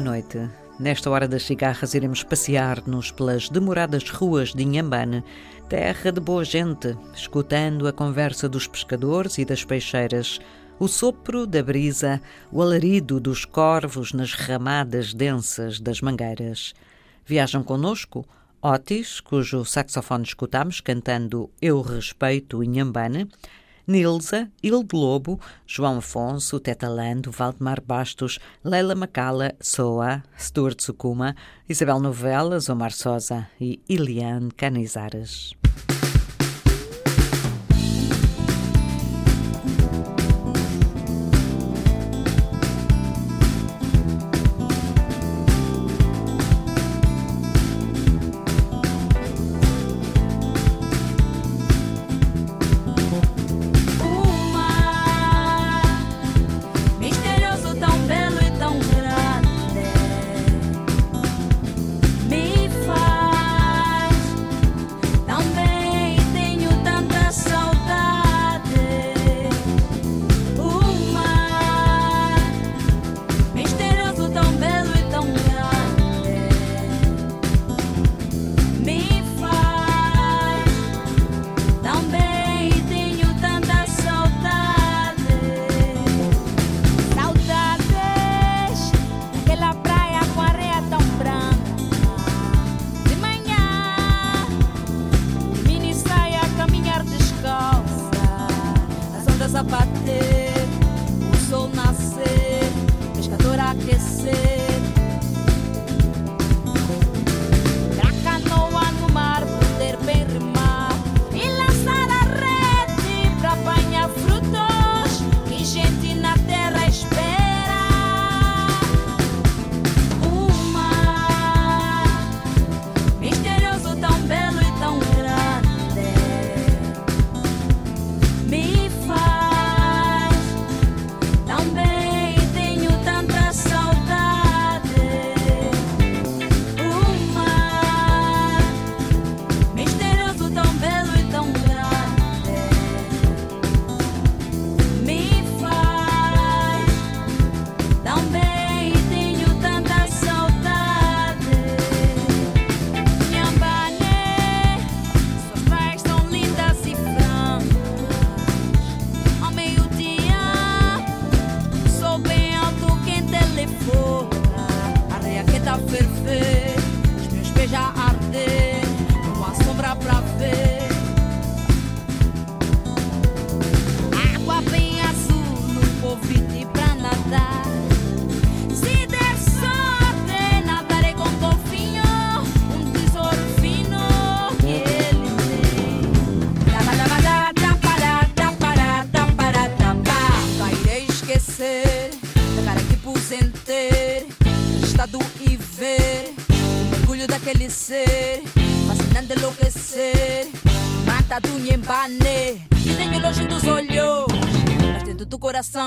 Boa noite. Nesta hora das cigarras iremos passear-nos pelas demoradas ruas de Inhambane, terra de boa gente, escutando a conversa dos pescadores e das peixeiras, o sopro da brisa, o alarido dos corvos nas ramadas densas das mangueiras. Viajam conosco Otis, cujo saxofone escutamos cantando Eu Respeito Inhambane, Nilza, Hilde Lobo, João Afonso, Teta Lando, Valdemar Bastos, Leila Macala, Soa, Stuart Sukuma, Isabel Novelas, Omar Sosa e Iliane Canizares.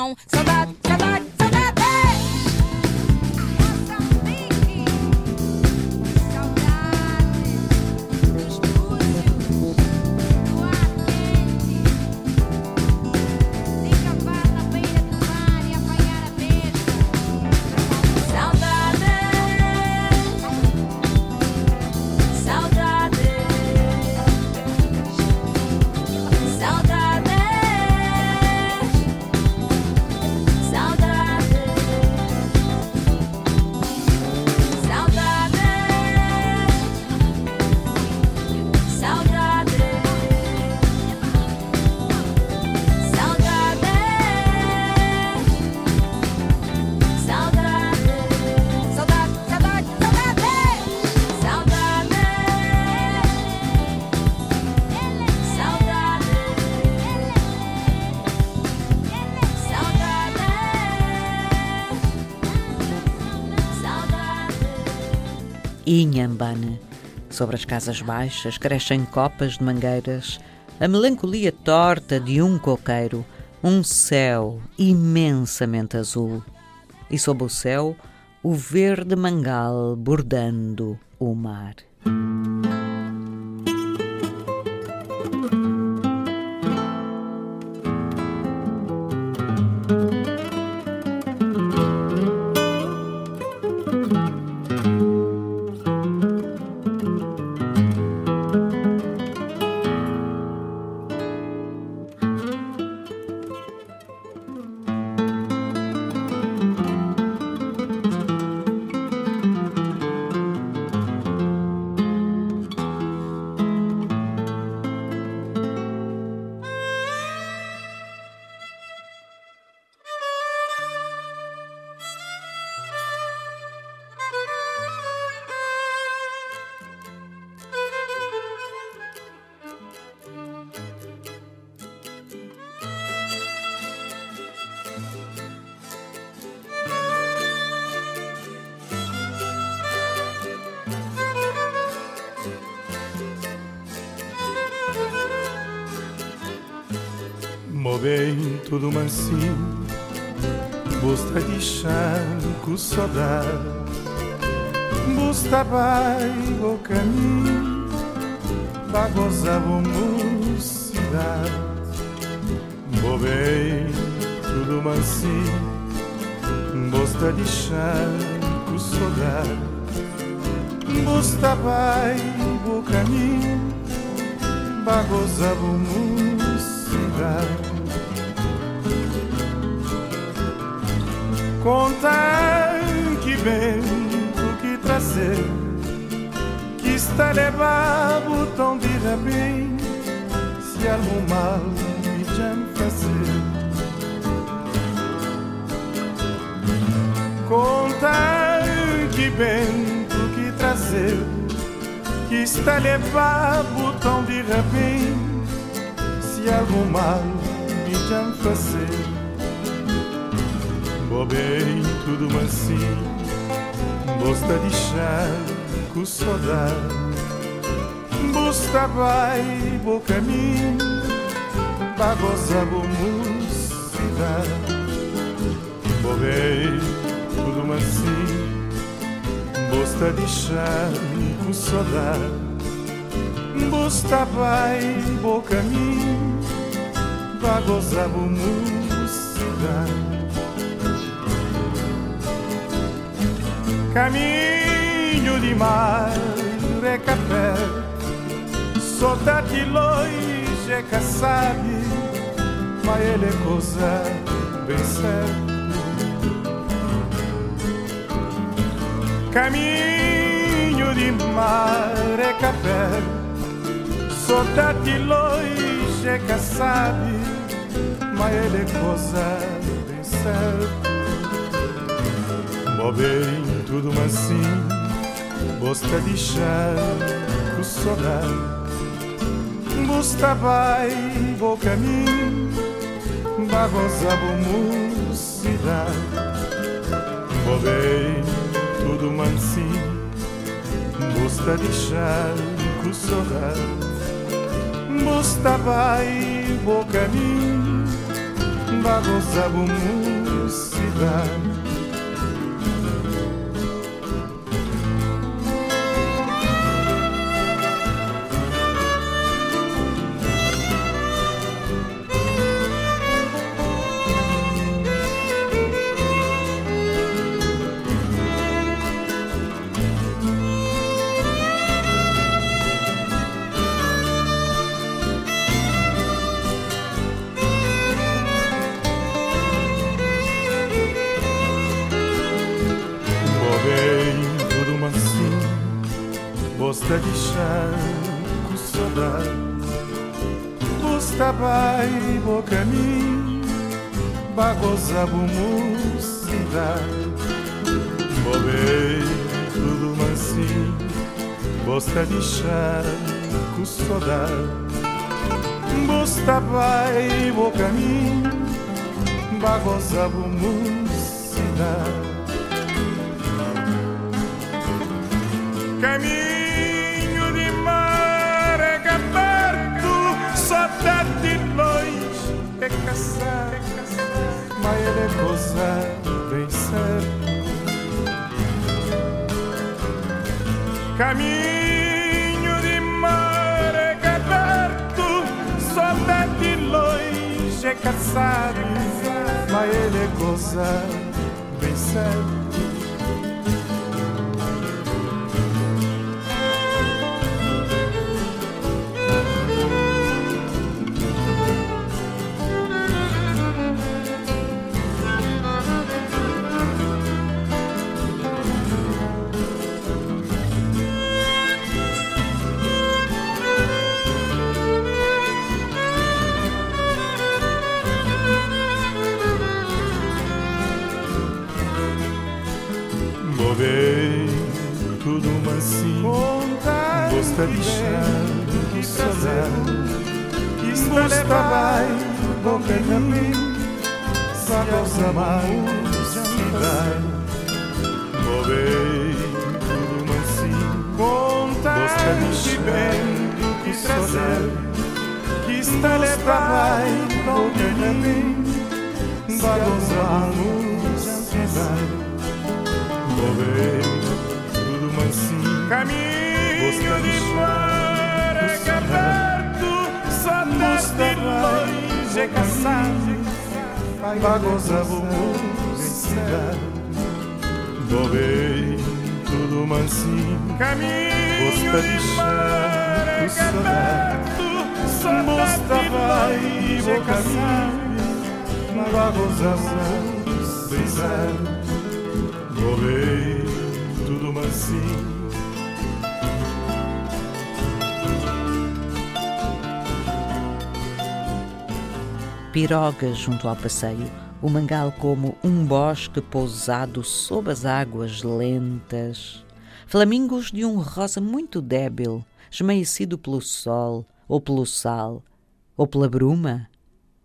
on Inhambane. Sobre as casas baixas crescem copas de mangueiras, a melancolia torta de um coqueiro, um céu imensamente azul. E sob o céu, o verde mangal bordando o mar. Bem tudo mansinho Busta de chanco saudade Busta vai o caminho Pra gozar a mocidade. Bem tudo mansinho Busta de chanco saudade Busta vai o caminho Pra gozar a mocidade Conta que vento que trazer Que está levado tão de repente Se algum mal me já fazer. Conta que vento que trazer Que está levado tão de repente Se algum mal me já fazer bem tudo mansinho. Bosta de chá com saudade. Bosta vai bo caminho Pra gozar bo mocidade bem tudo mansinho. Bosta de chá com saudade. Bosta vai bo caminho Pra gozar bo mocidade Caminho de mar é café. Saudade longe é sabe Mas ele é coisa bem certa Caminho de mar é café. Saudade longe é sabe Mas ele é coisa bem certa bem tudo mansinho, bosta de chá, com saudade. Busta vai, bo caminho, bagoza bo mocidade. bem tudo mansinho, bosta de chá, com saudade. Busta vai, bo caminho, bagoza bo mocidade. Com saudade Busta vai bo caminho Bagoza bo mocidade. Bobei tudo mansinho. Gosta de com saudade. Busta vai bo caminho Bagoza bo mocidade. Caminho caçar, mas ele é gozar bem certo. Caminho de mar é aberto, só de longe é caçar, mas ele gozar bem certo. Só causa mal cidade Movei tudo mansinho gosta de chá que saudade está vai não quer bem Bagozamos ansiedade Vou ver tudo mansinho Caminho de mar aberto Só de longe é caçado Bagozamos ansiedade Vou ver tudo mansinho Caminho de mar aberto Mosta i vocami Bagozamos brisar Volei tudo mansinho Pirogas junto ao passeio, o mangal como um bosque pousado sob as águas lentas, flamingos de um rosa muito débil, esmaecido pelo sol, ou pelo sal, ou pela bruma,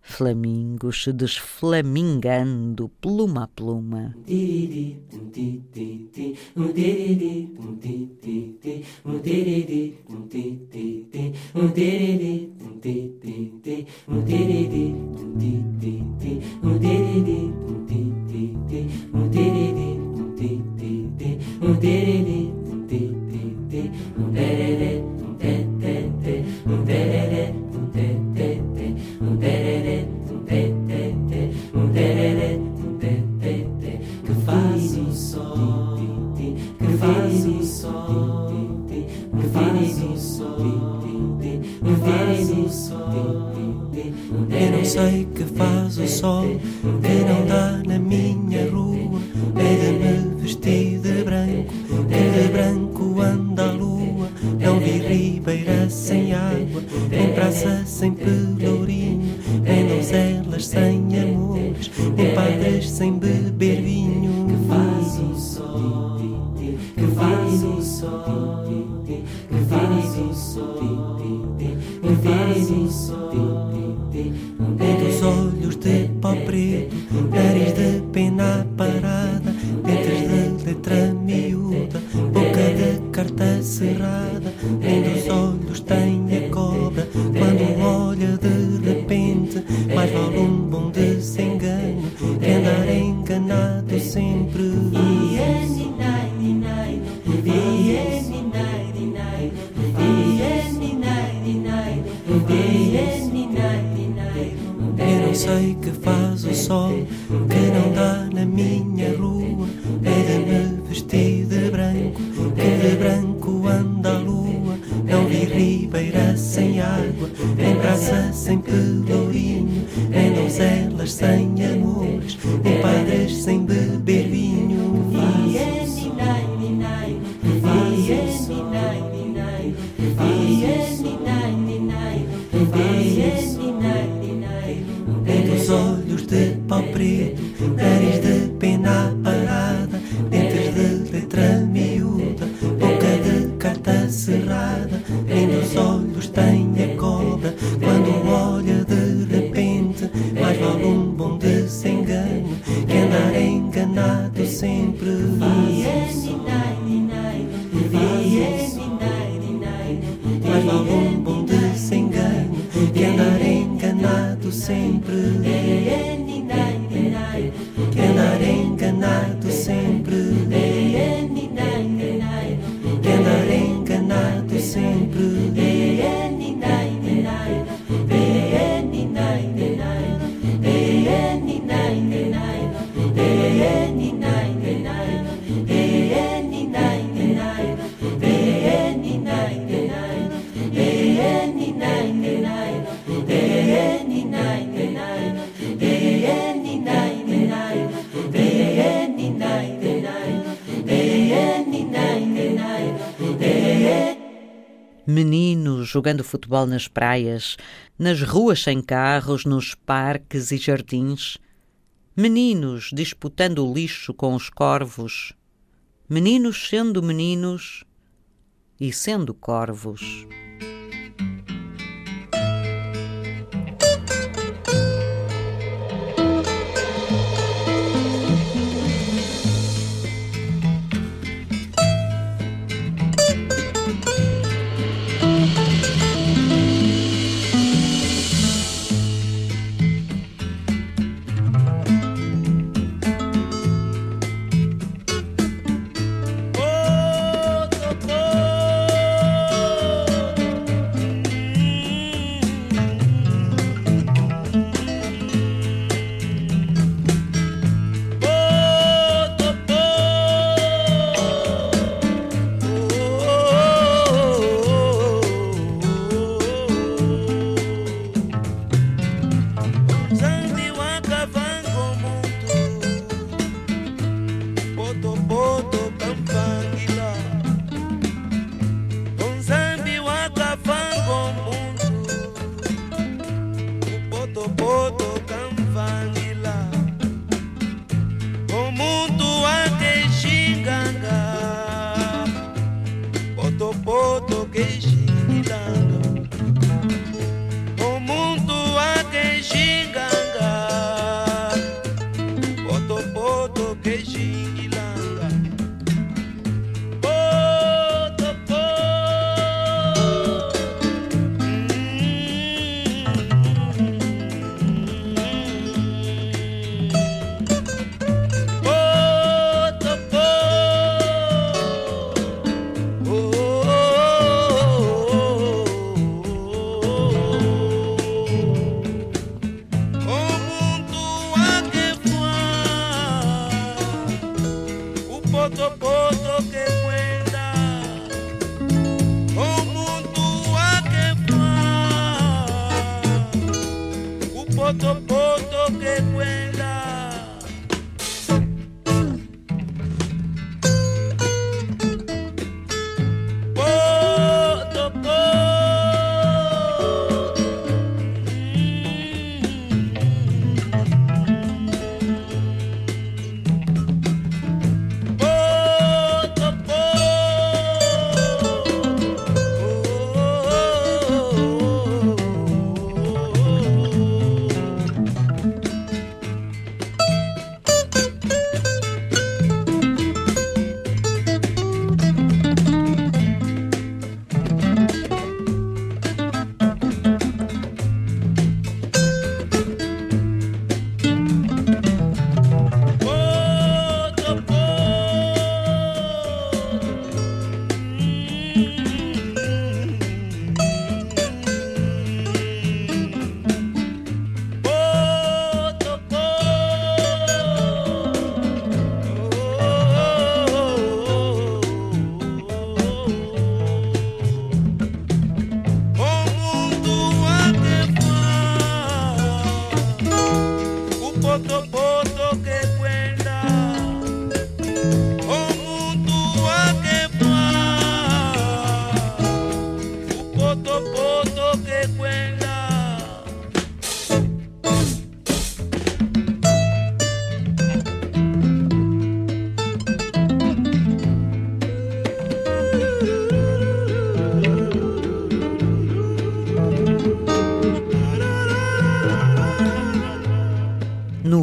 flamingos desflamingando pluma a pluma. Sei que faz o sol, que não dá na minha dos jogando futebol nas praias, nas ruas sem carros, nos parques e jardins. Meninos disputando o lixo com os corvos. Meninos sendo meninos e sendo corvos.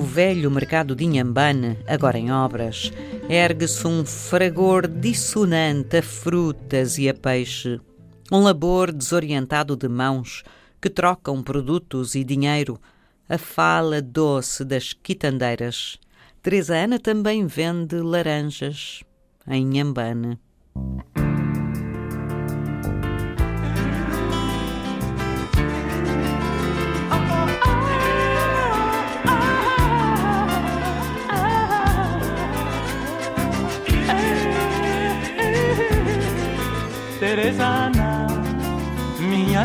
Velho mercado de Inhambane, agora em obras, ergue-se um fragor dissonante a frutas e a peixe, um labor desorientado de mãos que trocam produtos e dinheiro, a fala doce das quitandeiras. Teresa Ana também vende laranjas em Inhambane.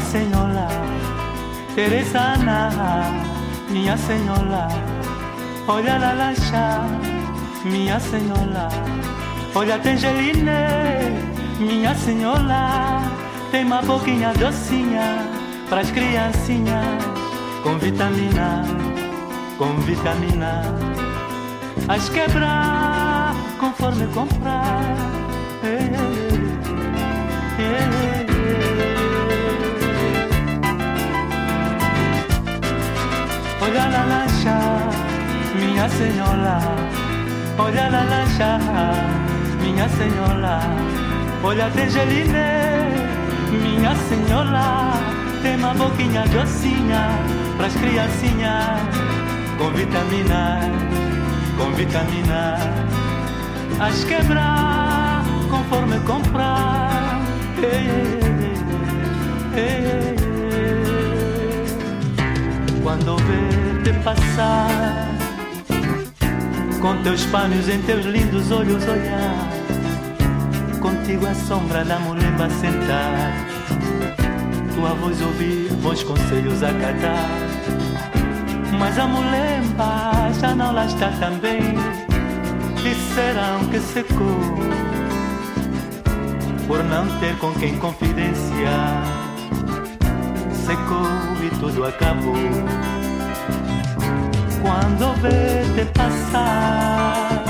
Minha senhora, Teresana, minha senhora, olha la lancha, minha senhora, olha Tangeline, minha senhora, tem uma boquinha docinha pras criancinhas, com vitamina, com vitamina, as quebrar conforme comprar. Ei, ei, ei. Olha la lancha, minha senhora. Olha la lancha, minha senhora. Olha a Angeline, minha senhora. Tem uma boquinha docinha pras criancinhas. Com vitamina, com vitamina. As quebrar conforme comprar. Quando ver te passar. Com teus panos em teus lindos olhos olhar. Contigo a sombra da mulher sentar. Tua voz ouvir, bons conselhos acatar Mas a mulher já não lá está também. Disseram que secou por não ter com quem confidenciar. Secou e tudo acabou. Quando vê-te passar,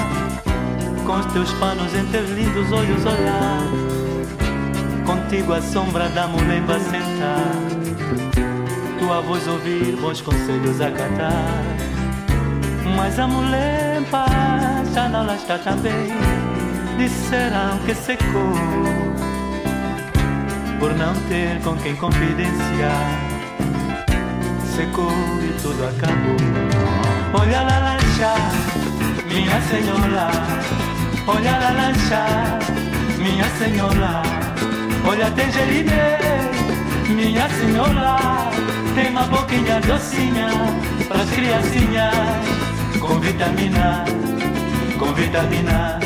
com os teus panos em teus lindos olhos olhar, contigo a sombra da mulher vai sentar. Tua voz ouvir, bons conselhos acatar. Mas a mulher já não lá está também. Disseram que secou por não ter com quem confidenciar. Secou e tudo acabou. Olha la lancha, minha senhora. Olha la lancha, minha senhora. Olha tangerine, minha senhora. Tem uma boquinha docinha pras criancinhas. Com vitamina, com vitamina.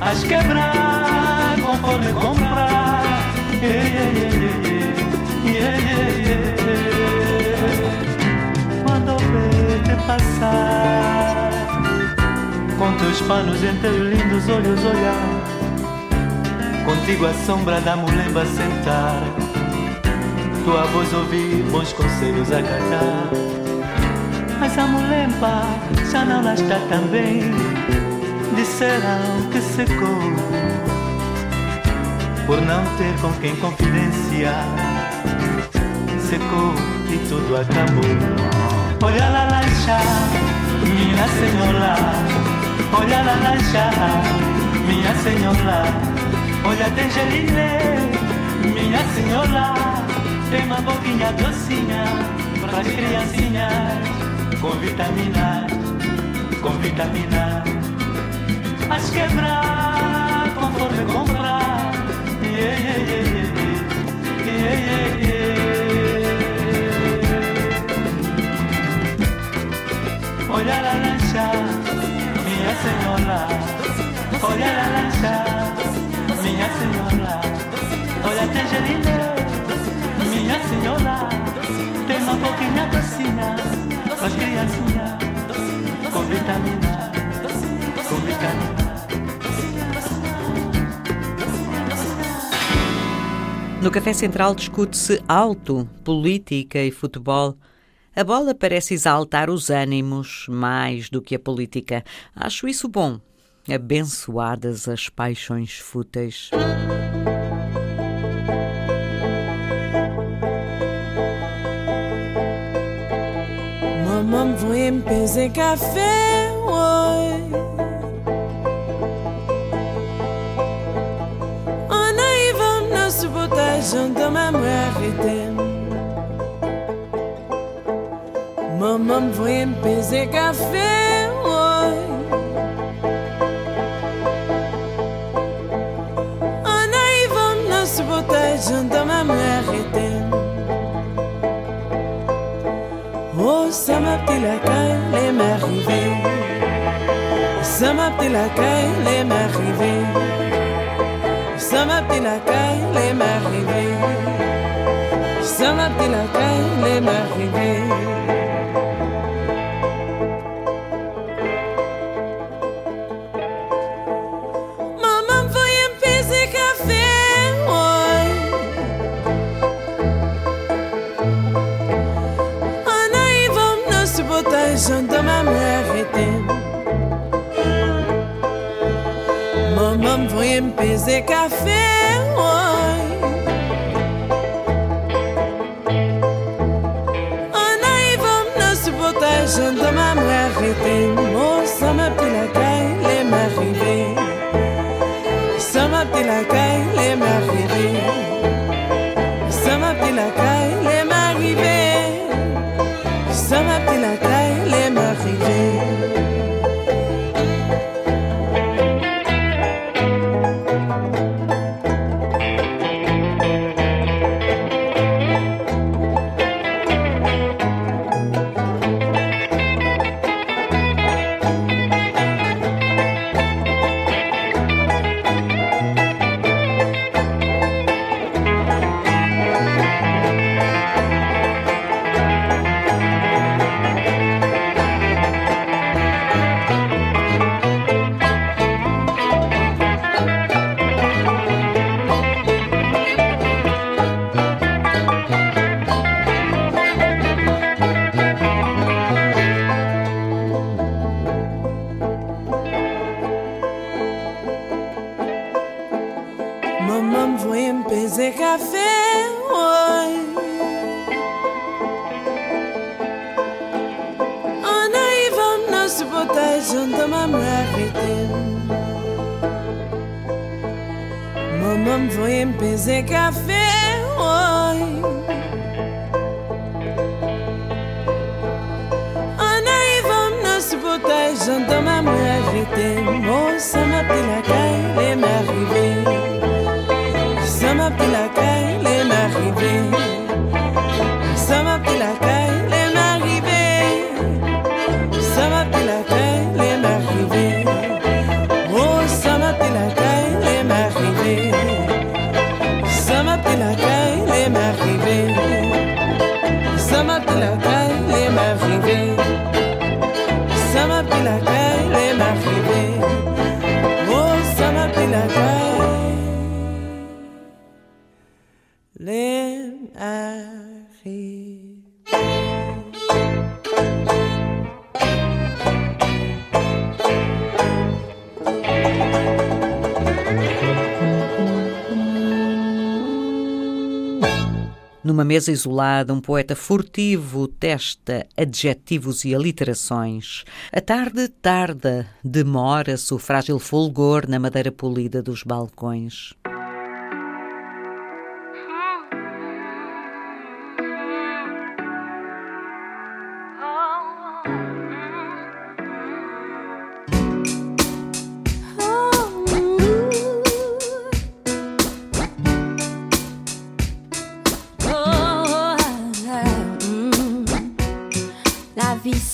As quebrar conforme comprar quando vê-te passar Com teus panos em teus lindos olhos olhar Contigo a sombra da mulemba sentar Tua voz ouvir, bons conselhos acatar Mas a mulemba já não lá está também Disseram que secou por não ter com quem confidenciar. Secou e tudo acabou. Olha lá lancha, minha senhora. Olha lá lancha, minha senhora. Olha tem geline, minha senhora. Tem uma boquinha docinha para as criancinhas. Com vitaminas, com vitaminas. As quebrar conforme comprar. Yeah, yeah, yeah, yeah, yeah, yeah. Olha la lancha, minha senhora. Olha la lancha, minha senhora. Olha tangerina, minha senhora. Tem uma boquinha docinha, as criancinhas. Com vitamina, com vitamina. No Café Central discute-se alto, política e futebol. A bola parece exaltar os ânimos mais do que a política. Acho isso bom. Abençoadas as paixões fúteis. Mamãe foi em peser café, se protègent de même rarité. Maman me voyait me peser café, ouais. En arrivant, ne se protègent de même rarité. Oh, ça m'a pris la caille, les m'arrivés. Ça m'a pris la caille, les m'arrivés sama petit lacaille, les marivés. Sama. Maman, voyez un baiser café, ouais. En arrivant dans ce potage, de ma mère Mam foi em pensei café hoy Ana e vamos nos botar janta mam mulher vite Moça ma pila cai le ma rive Sama pila mesa isolada, um poeta furtivo testa adjetivos e aliterações. A tarde tarda, demora-se o frágil fulgor na madeira polida dos balcões.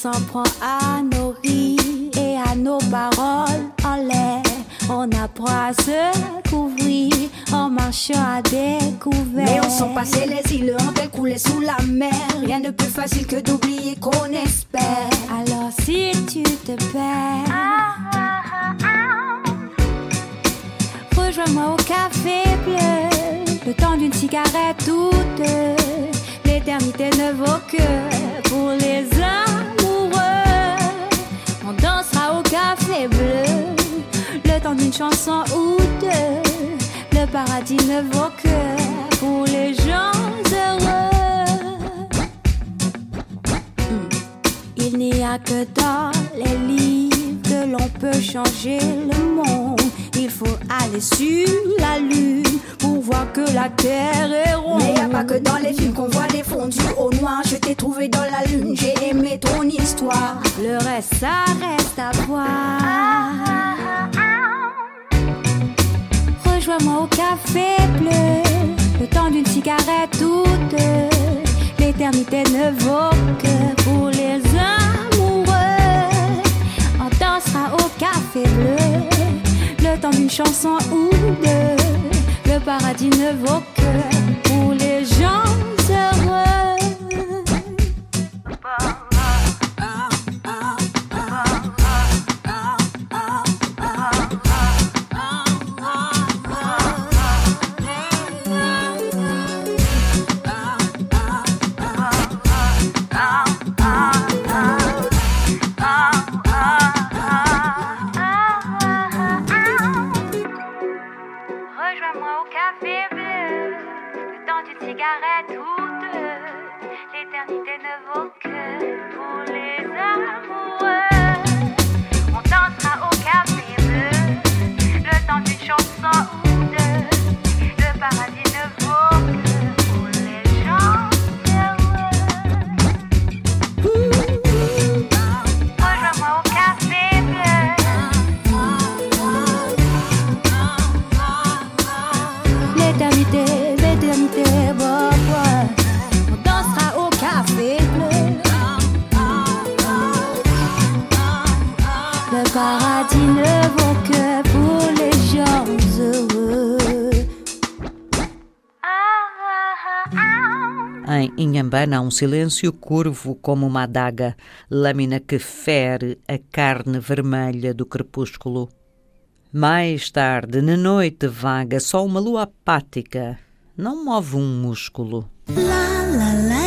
S'en prend à nos rires et à nos paroles en l'air. On apprend à se couvrir en marchant à découvert. Mais on sent passer les îles en elles couler sous la mer. Rien de plus facile que d'oublier qu'on espère. Alors si tu te perds, rejoins-moi au café bleu. Le temps d'une cigarette ou deux. L'éternité ne vaut que pour les uns dansera au café bleu, le temps d'une chanson ou deux. Le paradis ne vaut que pour les gens heureux. Hmm. Il n'y a que dans les livres que l'on peut changer le monde. Il faut aller sur la lune pour voir que la terre est ronde. Mais y a pas que dans les films qu'on voit des fondus au noir. Je t'ai trouvé dans la lune, j'ai aimé ton histoire. Le reste, ça reste à voir. Rejoins-moi au café bleu, le temps d'une cigarette ou deux. L'éternité ne vaut que pour les amoureux. On dansera au café bleu le d'une chanson ou deux. Le paradis ne vaut que silêncio curvo como uma adaga, lâmina que fere a carne vermelha do crepúsculo. Mais tarde, na noite vaga, só uma lua apática não move um músculo. Lá, lá, lá.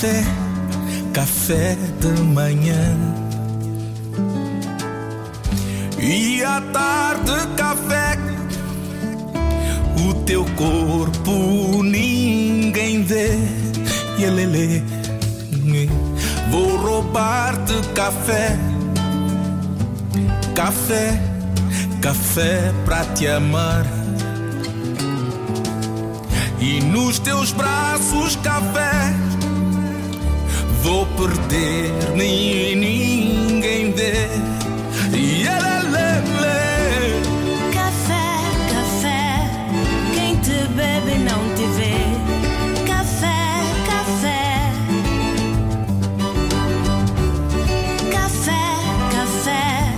Café, café de manhã. E à tarde, café, o teu corpo ninguém vê. Yelele, vou roubar-te café, café, café pra te amar. E nos teus braços café perder, nem ninguém vê. E ela lê, Café, café, quem te bebe não te vê. Café, café. Café, café,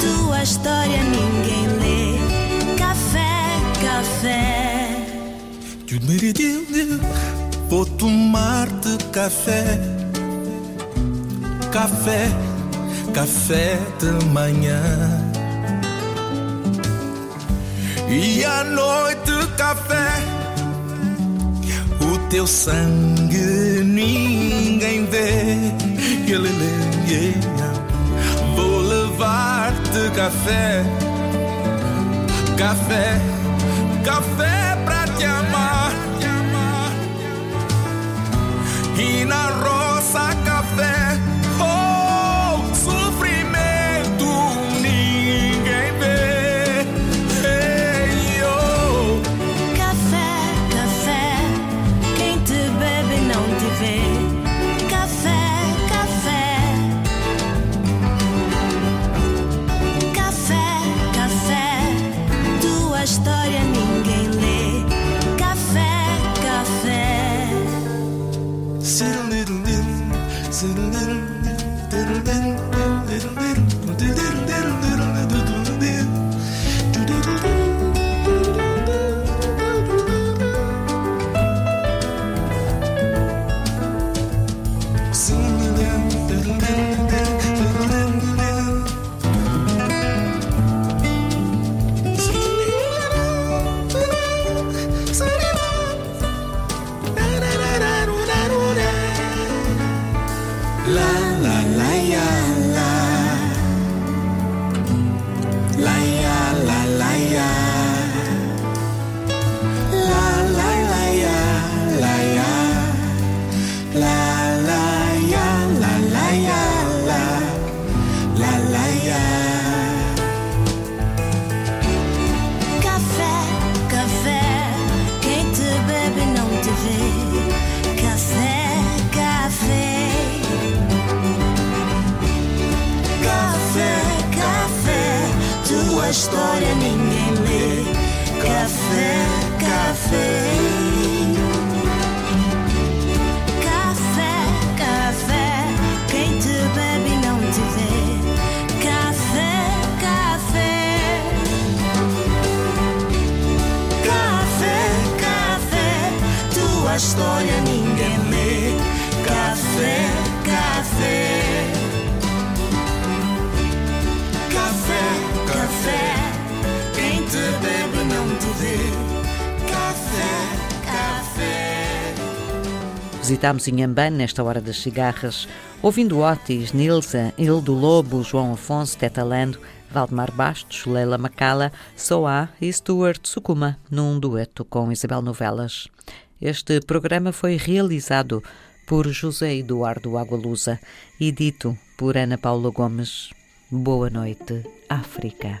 tua história ninguém lê. Café, café. Vou tomar-te café café, café de manhã. E à noite café, o teu sangue ninguém vê. Vou levar-te café, café, café pra te amar. E na roça Visitámos Inhambane nesta hora das cigarras, ouvindo Otis, Nilsa, Hildo Lobo, João Afonso, Tetalando, Valdemar Bastos, Leila Macala, Soá e Stuart Sukuma, num dueto com Isabel Novelas. Este programa foi realizado por José Eduardo Agualusa e dito por Ana Paula Gomes. Boa noite, África.